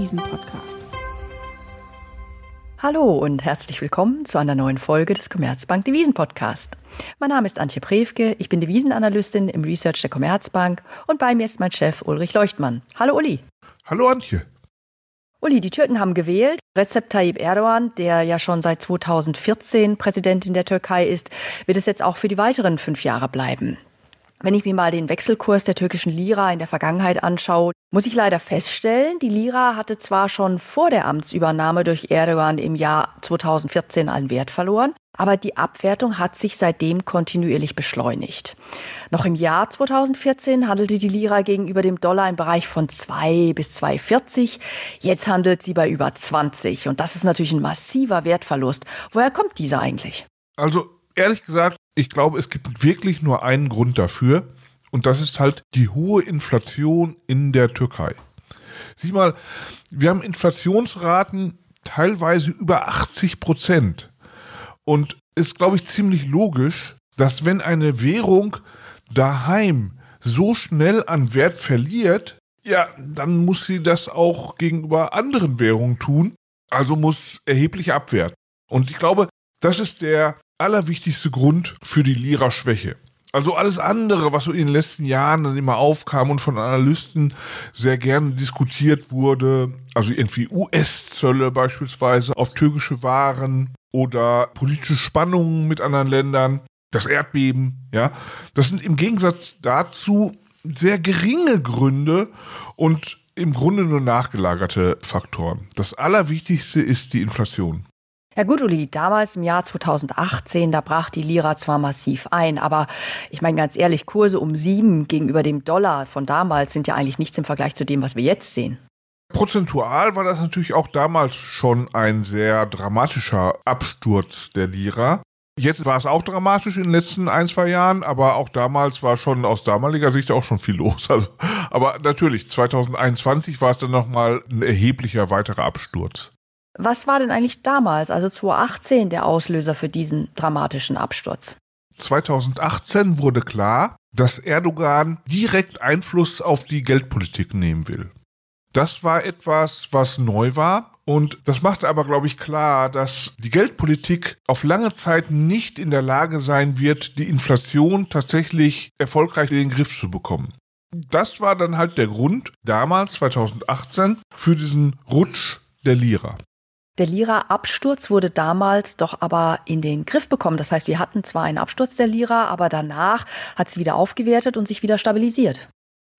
Devisen-Podcast. Hallo und herzlich willkommen zu einer neuen Folge des Commerzbank Devisen Podcast. Mein Name ist Antje Prewke, ich bin Devisenanalystin im Research der Commerzbank und bei mir ist mein Chef Ulrich Leuchtmann. Hallo Uli. Hallo Antje. Uli, die Türken haben gewählt. Recep Tayyip Erdogan, der ja schon seit 2014 Präsident in der Türkei ist, wird es jetzt auch für die weiteren fünf Jahre bleiben. Wenn ich mir mal den Wechselkurs der türkischen Lira in der Vergangenheit anschaue, muss ich leider feststellen, die Lira hatte zwar schon vor der Amtsübernahme durch Erdogan im Jahr 2014 einen Wert verloren, aber die Abwertung hat sich seitdem kontinuierlich beschleunigt. Noch im Jahr 2014 handelte die Lira gegenüber dem Dollar im Bereich von 2 bis 2,40. Jetzt handelt sie bei über 20 und das ist natürlich ein massiver Wertverlust. Woher kommt dieser eigentlich? Also ehrlich gesagt, ich glaube, es gibt wirklich nur einen Grund dafür. Und das ist halt die hohe Inflation in der Türkei. Sieh mal, wir haben Inflationsraten teilweise über 80 Prozent. Und ist, glaube ich, ziemlich logisch, dass wenn eine Währung daheim so schnell an Wert verliert, ja, dann muss sie das auch gegenüber anderen Währungen tun. Also muss erheblich abwerten. Und ich glaube, das ist der allerwichtigste Grund für die Lira-Schwäche. Also alles andere, was so in den letzten Jahren dann immer aufkam und von Analysten sehr gerne diskutiert wurde, also irgendwie US-Zölle beispielsweise auf türkische Waren oder politische Spannungen mit anderen Ländern, das Erdbeben, ja, das sind im Gegensatz dazu sehr geringe Gründe und im Grunde nur nachgelagerte Faktoren. Das Allerwichtigste ist die Inflation. Ja gut, Uli, damals im Jahr 2018, da brach die Lira zwar massiv ein, aber ich meine ganz ehrlich, Kurse um sieben gegenüber dem Dollar von damals sind ja eigentlich nichts im Vergleich zu dem, was wir jetzt sehen. Prozentual war das natürlich auch damals schon ein sehr dramatischer Absturz der Lira. Jetzt war es auch dramatisch in den letzten ein, zwei Jahren, aber auch damals war schon aus damaliger Sicht auch schon viel los. Also, aber natürlich, 2021 war es dann nochmal ein erheblicher weiterer Absturz. Was war denn eigentlich damals, also 2018, der Auslöser für diesen dramatischen Absturz? 2018 wurde klar, dass Erdogan direkt Einfluss auf die Geldpolitik nehmen will. Das war etwas, was neu war. Und das machte aber, glaube ich, klar, dass die Geldpolitik auf lange Zeit nicht in der Lage sein wird, die Inflation tatsächlich erfolgreich in den Griff zu bekommen. Das war dann halt der Grund damals, 2018, für diesen Rutsch der Lira. Der Lira-Absturz wurde damals doch aber in den Griff bekommen. Das heißt, wir hatten zwar einen Absturz der Lira, aber danach hat sie wieder aufgewertet und sich wieder stabilisiert.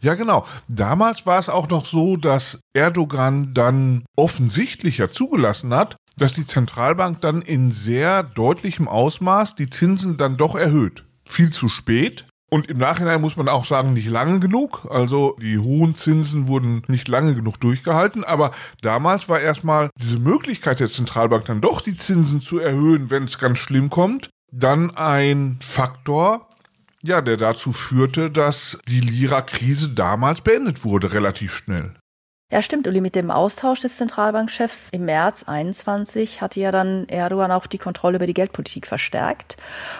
Ja, genau. Damals war es auch noch so, dass Erdogan dann offensichtlicher zugelassen hat, dass die Zentralbank dann in sehr deutlichem Ausmaß die Zinsen dann doch erhöht. Viel zu spät, und im Nachhinein muss man auch sagen, nicht lange genug. Also die hohen Zinsen wurden nicht lange genug durchgehalten. Aber damals war erstmal diese Möglichkeit der Zentralbank dann doch die Zinsen zu erhöhen, wenn es ganz schlimm kommt, dann ein Faktor, ja, der dazu führte, dass die Lira-Krise damals beendet wurde, relativ schnell. Ja, stimmt, Uli. Mit dem Austausch des Zentralbankchefs im März 21 hatte ja dann Erdogan auch die Kontrolle über die Geldpolitik verstärkt.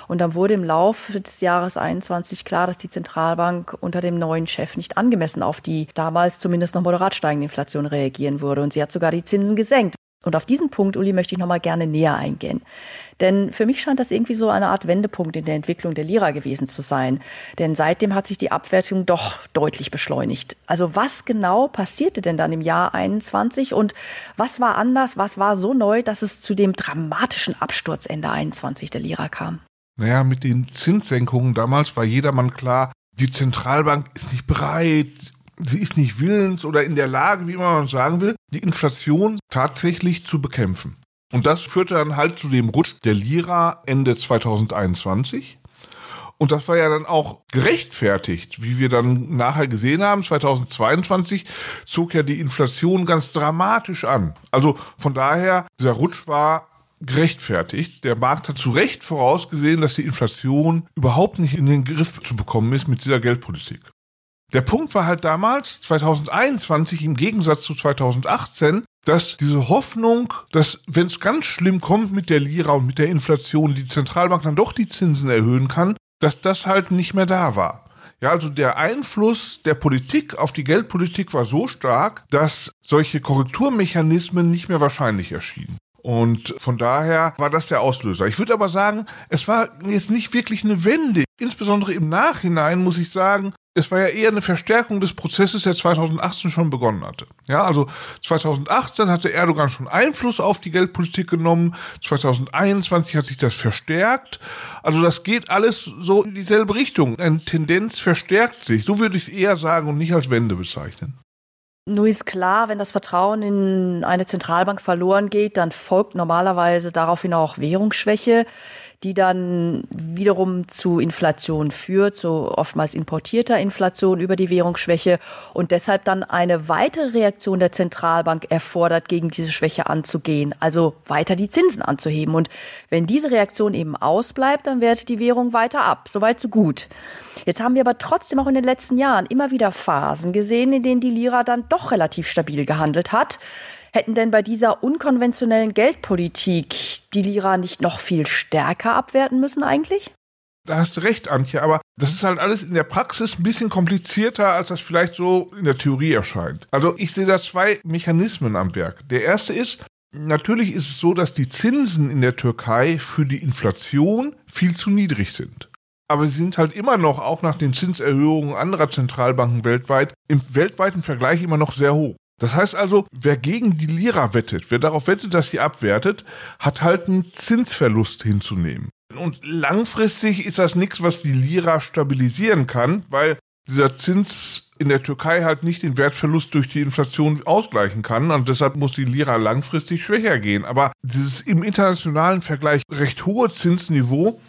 Und dann wurde im Laufe des Jahres 21 klar, dass die Zentralbank unter dem neuen Chef nicht angemessen auf die damals zumindest noch moderat steigende Inflation reagieren würde. Und sie hat sogar die Zinsen gesenkt. Und auf diesen Punkt, Uli, möchte ich nochmal gerne näher eingehen. Denn für mich scheint das irgendwie so eine Art Wendepunkt in der Entwicklung der Lira gewesen zu sein. Denn seitdem hat sich die Abwertung doch deutlich beschleunigt. Also was genau passierte denn dann im Jahr 21 und was war anders, was war so neu, dass es zu dem dramatischen Absturz Ende 21 der Lira kam? Naja, mit den Zinssenkungen damals war jedermann klar, die Zentralbank ist nicht bereit, sie ist nicht willens oder in der Lage, wie immer man sagen will, die Inflation tatsächlich zu bekämpfen. Und das führte dann halt zu dem Rutsch der Lira Ende 2021. Und das war ja dann auch gerechtfertigt, wie wir dann nachher gesehen haben. 2022 zog ja die Inflation ganz dramatisch an. Also von daher, dieser Rutsch war gerechtfertigt. Der Markt hat zu Recht vorausgesehen, dass die Inflation überhaupt nicht in den Griff zu bekommen ist mit dieser Geldpolitik. Der Punkt war halt damals, 2021 im Gegensatz zu 2018, dass diese Hoffnung, dass wenn es ganz schlimm kommt mit der Lira und mit der Inflation, die Zentralbank dann doch die Zinsen erhöhen kann, dass das halt nicht mehr da war. Ja, also der Einfluss der Politik auf die Geldpolitik war so stark, dass solche Korrekturmechanismen nicht mehr wahrscheinlich erschienen. Und von daher war das der Auslöser. Ich würde aber sagen, es war jetzt nicht wirklich eine Wende. Insbesondere im Nachhinein muss ich sagen, es war ja eher eine Verstärkung des Prozesses, der 2018 schon begonnen hatte. Ja, also 2018 hatte Erdogan schon Einfluss auf die Geldpolitik genommen. 2021 hat sich das verstärkt. Also das geht alles so in dieselbe Richtung. Eine Tendenz verstärkt sich. So würde ich es eher sagen und nicht als Wende bezeichnen. Nur ist klar, wenn das Vertrauen in eine Zentralbank verloren geht, dann folgt normalerweise daraufhin auch Währungsschwäche die dann wiederum zu Inflation führt, so oftmals importierter Inflation über die Währungsschwäche und deshalb dann eine weitere Reaktion der Zentralbank erfordert, gegen diese Schwäche anzugehen, also weiter die Zinsen anzuheben. Und wenn diese Reaktion eben ausbleibt, dann wertet die Währung weiter ab. Soweit so gut. Jetzt haben wir aber trotzdem auch in den letzten Jahren immer wieder Phasen gesehen, in denen die Lira dann doch relativ stabil gehandelt hat. Hätten denn bei dieser unkonventionellen Geldpolitik die Lira nicht noch viel stärker abwerten müssen eigentlich? Da hast du recht, Antje, aber das ist halt alles in der Praxis ein bisschen komplizierter, als das vielleicht so in der Theorie erscheint. Also ich sehe da zwei Mechanismen am Werk. Der erste ist, natürlich ist es so, dass die Zinsen in der Türkei für die Inflation viel zu niedrig sind. Aber sie sind halt immer noch, auch nach den Zinserhöhungen anderer Zentralbanken weltweit, im weltweiten Vergleich immer noch sehr hoch. Das heißt also, wer gegen die Lira wettet, wer darauf wettet, dass sie abwertet, hat halt einen Zinsverlust hinzunehmen. Und langfristig ist das nichts, was die Lira stabilisieren kann, weil dieser Zins in der Türkei halt nicht den Wertverlust durch die Inflation ausgleichen kann und deshalb muss die Lira langfristig schwächer gehen. Aber dieses im internationalen Vergleich recht hohe Zinsniveau,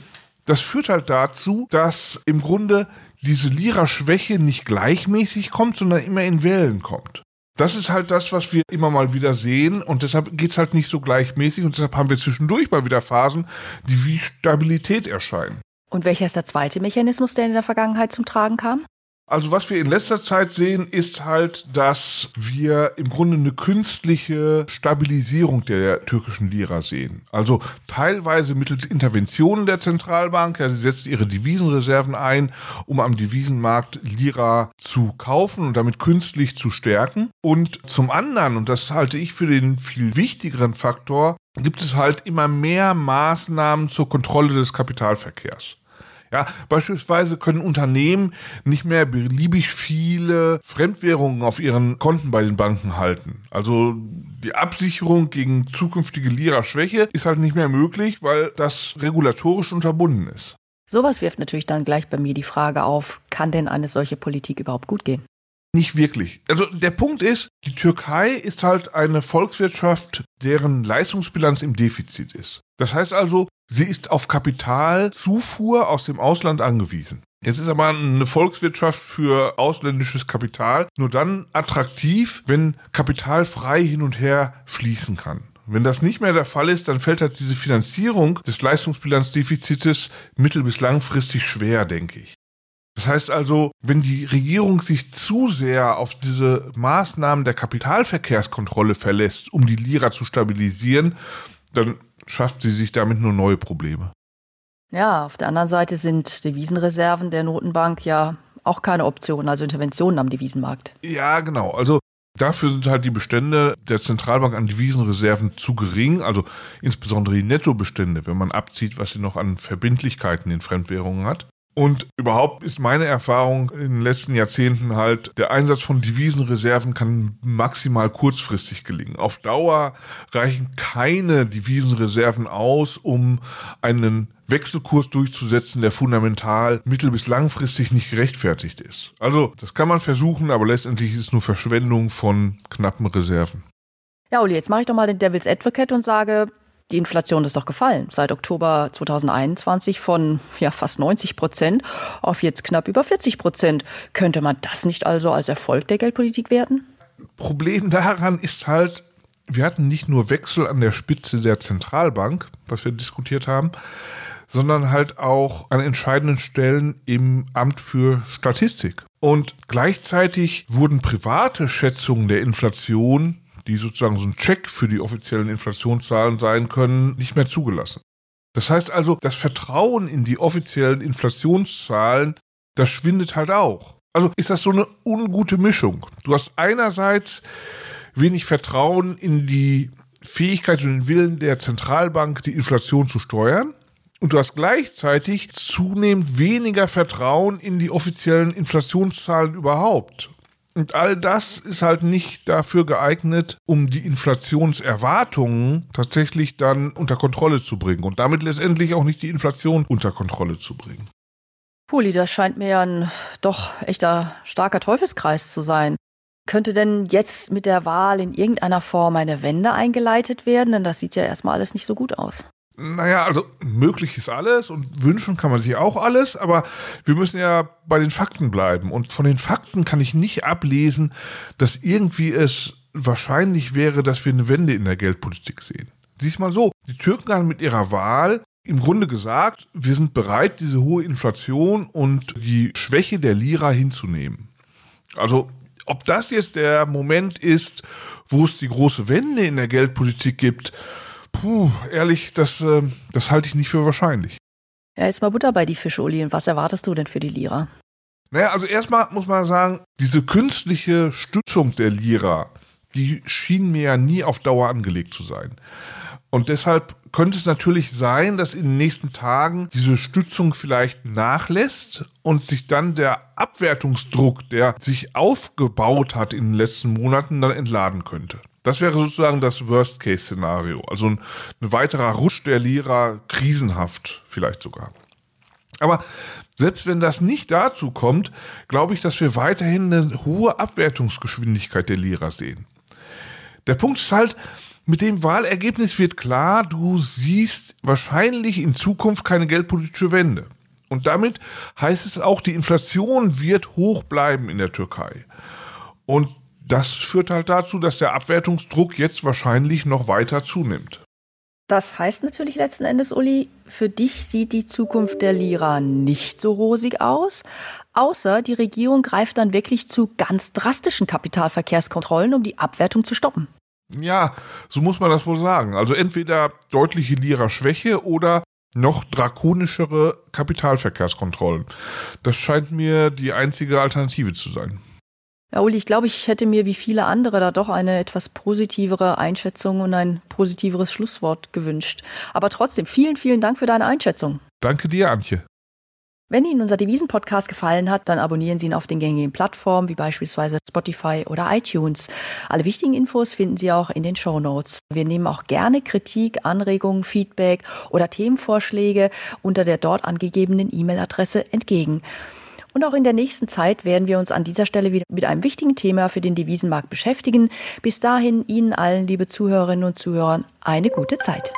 das führt halt dazu, dass im Grunde diese Lira-Schwäche nicht gleichmäßig kommt, sondern immer in Wellen kommt das ist halt das, was wir immer mal wieder sehen und deshalb geht's halt nicht so gleichmäßig und deshalb haben wir zwischendurch mal wieder Phasen, die wie Stabilität erscheinen. Und welcher ist der zweite Mechanismus, der in der Vergangenheit zum Tragen kam? Also was wir in letzter Zeit sehen, ist halt, dass wir im Grunde eine künstliche Stabilisierung der türkischen Lira sehen. Also teilweise mittels Interventionen der Zentralbank. Ja, sie setzt ihre Devisenreserven ein, um am Devisenmarkt Lira zu kaufen und damit künstlich zu stärken. Und zum anderen, und das halte ich für den viel wichtigeren Faktor, gibt es halt immer mehr Maßnahmen zur Kontrolle des Kapitalverkehrs. Ja, beispielsweise können Unternehmen nicht mehr beliebig viele Fremdwährungen auf ihren Konten bei den Banken halten. Also die Absicherung gegen zukünftige Lira-Schwäche ist halt nicht mehr möglich, weil das regulatorisch unterbunden ist. Sowas wirft natürlich dann gleich bei mir die Frage auf, kann denn eine solche Politik überhaupt gut gehen? Nicht wirklich. Also der Punkt ist, die Türkei ist halt eine Volkswirtschaft, deren Leistungsbilanz im Defizit ist. Das heißt also, sie ist auf Kapitalzufuhr aus dem Ausland angewiesen. Jetzt ist aber eine Volkswirtschaft für ausländisches Kapital nur dann attraktiv, wenn Kapital frei hin und her fließen kann. Wenn das nicht mehr der Fall ist, dann fällt halt diese Finanzierung des Leistungsbilanzdefizites mittel- bis langfristig schwer, denke ich. Das heißt also, wenn die Regierung sich zu sehr auf diese Maßnahmen der Kapitalverkehrskontrolle verlässt, um die Lira zu stabilisieren, dann schafft sie sich damit nur neue Probleme. Ja, auf der anderen Seite sind Devisenreserven der Notenbank ja auch keine Option, also Interventionen am Devisenmarkt. Ja, genau. Also dafür sind halt die Bestände der Zentralbank an Devisenreserven zu gering, also insbesondere die Nettobestände, wenn man abzieht, was sie noch an Verbindlichkeiten in Fremdwährungen hat. Und überhaupt ist meine Erfahrung in den letzten Jahrzehnten halt, der Einsatz von Devisenreserven kann maximal kurzfristig gelingen. Auf Dauer reichen keine Devisenreserven aus, um einen Wechselkurs durchzusetzen, der fundamental mittel- bis langfristig nicht gerechtfertigt ist. Also, das kann man versuchen, aber letztendlich ist es nur Verschwendung von knappen Reserven. Ja, Uli, jetzt mache ich doch mal den Devil's Advocate und sage, die Inflation ist doch gefallen. Seit Oktober 2021 von ja, fast 90 Prozent auf jetzt knapp über 40 Prozent. Könnte man das nicht also als Erfolg der Geldpolitik werten? Problem daran ist halt, wir hatten nicht nur Wechsel an der Spitze der Zentralbank, was wir diskutiert haben, sondern halt auch an entscheidenden Stellen im Amt für Statistik. Und gleichzeitig wurden private Schätzungen der Inflation die sozusagen so ein Check für die offiziellen Inflationszahlen sein können, nicht mehr zugelassen. Das heißt also, das Vertrauen in die offiziellen Inflationszahlen, das schwindet halt auch. Also ist das so eine ungute Mischung. Du hast einerseits wenig Vertrauen in die Fähigkeit und den Willen der Zentralbank, die Inflation zu steuern. Und du hast gleichzeitig zunehmend weniger Vertrauen in die offiziellen Inflationszahlen überhaupt. Und all das ist halt nicht dafür geeignet, um die Inflationserwartungen tatsächlich dann unter Kontrolle zu bringen und damit letztendlich auch nicht die Inflation unter Kontrolle zu bringen. Puli, das scheint mir ein doch echter starker Teufelskreis zu sein. Könnte denn jetzt mit der Wahl in irgendeiner Form eine Wende eingeleitet werden? Denn das sieht ja erstmal alles nicht so gut aus. Naja, also möglich ist alles und wünschen kann man sich auch alles, aber wir müssen ja bei den Fakten bleiben. Und von den Fakten kann ich nicht ablesen, dass irgendwie es wahrscheinlich wäre, dass wir eine Wende in der Geldpolitik sehen. Siehst mal so, die Türken haben mit ihrer Wahl im Grunde gesagt, wir sind bereit, diese hohe Inflation und die Schwäche der Lira hinzunehmen. Also ob das jetzt der Moment ist, wo es die große Wende in der Geldpolitik gibt, puh, ehrlich, das, äh, das halte ich nicht für wahrscheinlich. Ja, jetzt mal Butter bei die Fische, Uli. Und was erwartest du denn für die Lira? Naja, also erstmal muss man sagen, diese künstliche Stützung der Lira, die schien mir ja nie auf Dauer angelegt zu sein. Und deshalb könnte es natürlich sein, dass in den nächsten Tagen diese Stützung vielleicht nachlässt und sich dann der Abwertungsdruck, der sich aufgebaut hat in den letzten Monaten, dann entladen könnte. Das wäre sozusagen das Worst-Case-Szenario. Also ein, ein weiterer Rutsch der Lira, krisenhaft vielleicht sogar. Aber selbst wenn das nicht dazu kommt, glaube ich, dass wir weiterhin eine hohe Abwertungsgeschwindigkeit der Lira sehen. Der Punkt ist halt, mit dem Wahlergebnis wird klar, du siehst wahrscheinlich in Zukunft keine geldpolitische Wende. Und damit heißt es auch, die Inflation wird hoch bleiben in der Türkei. Und das führt halt dazu, dass der Abwertungsdruck jetzt wahrscheinlich noch weiter zunimmt. Das heißt natürlich letzten Endes, Uli, für dich sieht die Zukunft der Lira nicht so rosig aus, außer die Regierung greift dann wirklich zu ganz drastischen Kapitalverkehrskontrollen, um die Abwertung zu stoppen. Ja, so muss man das wohl sagen. Also entweder deutliche Lira-Schwäche oder noch drakonischere Kapitalverkehrskontrollen. Das scheint mir die einzige Alternative zu sein. Ja, Uli, ich glaube, ich hätte mir wie viele andere da doch eine etwas positivere Einschätzung und ein positiveres Schlusswort gewünscht. Aber trotzdem, vielen, vielen Dank für deine Einschätzung. Danke dir, Antje. Wenn Ihnen unser Devisen-Podcast gefallen hat, dann abonnieren Sie ihn auf den gängigen Plattformen wie beispielsweise Spotify oder iTunes. Alle wichtigen Infos finden Sie auch in den Show Notes. Wir nehmen auch gerne Kritik, Anregungen, Feedback oder Themenvorschläge unter der dort angegebenen E-Mail-Adresse entgegen. Und auch in der nächsten Zeit werden wir uns an dieser Stelle wieder mit einem wichtigen Thema für den Devisenmarkt beschäftigen. Bis dahin Ihnen allen, liebe Zuhörerinnen und Zuhörer, eine gute Zeit.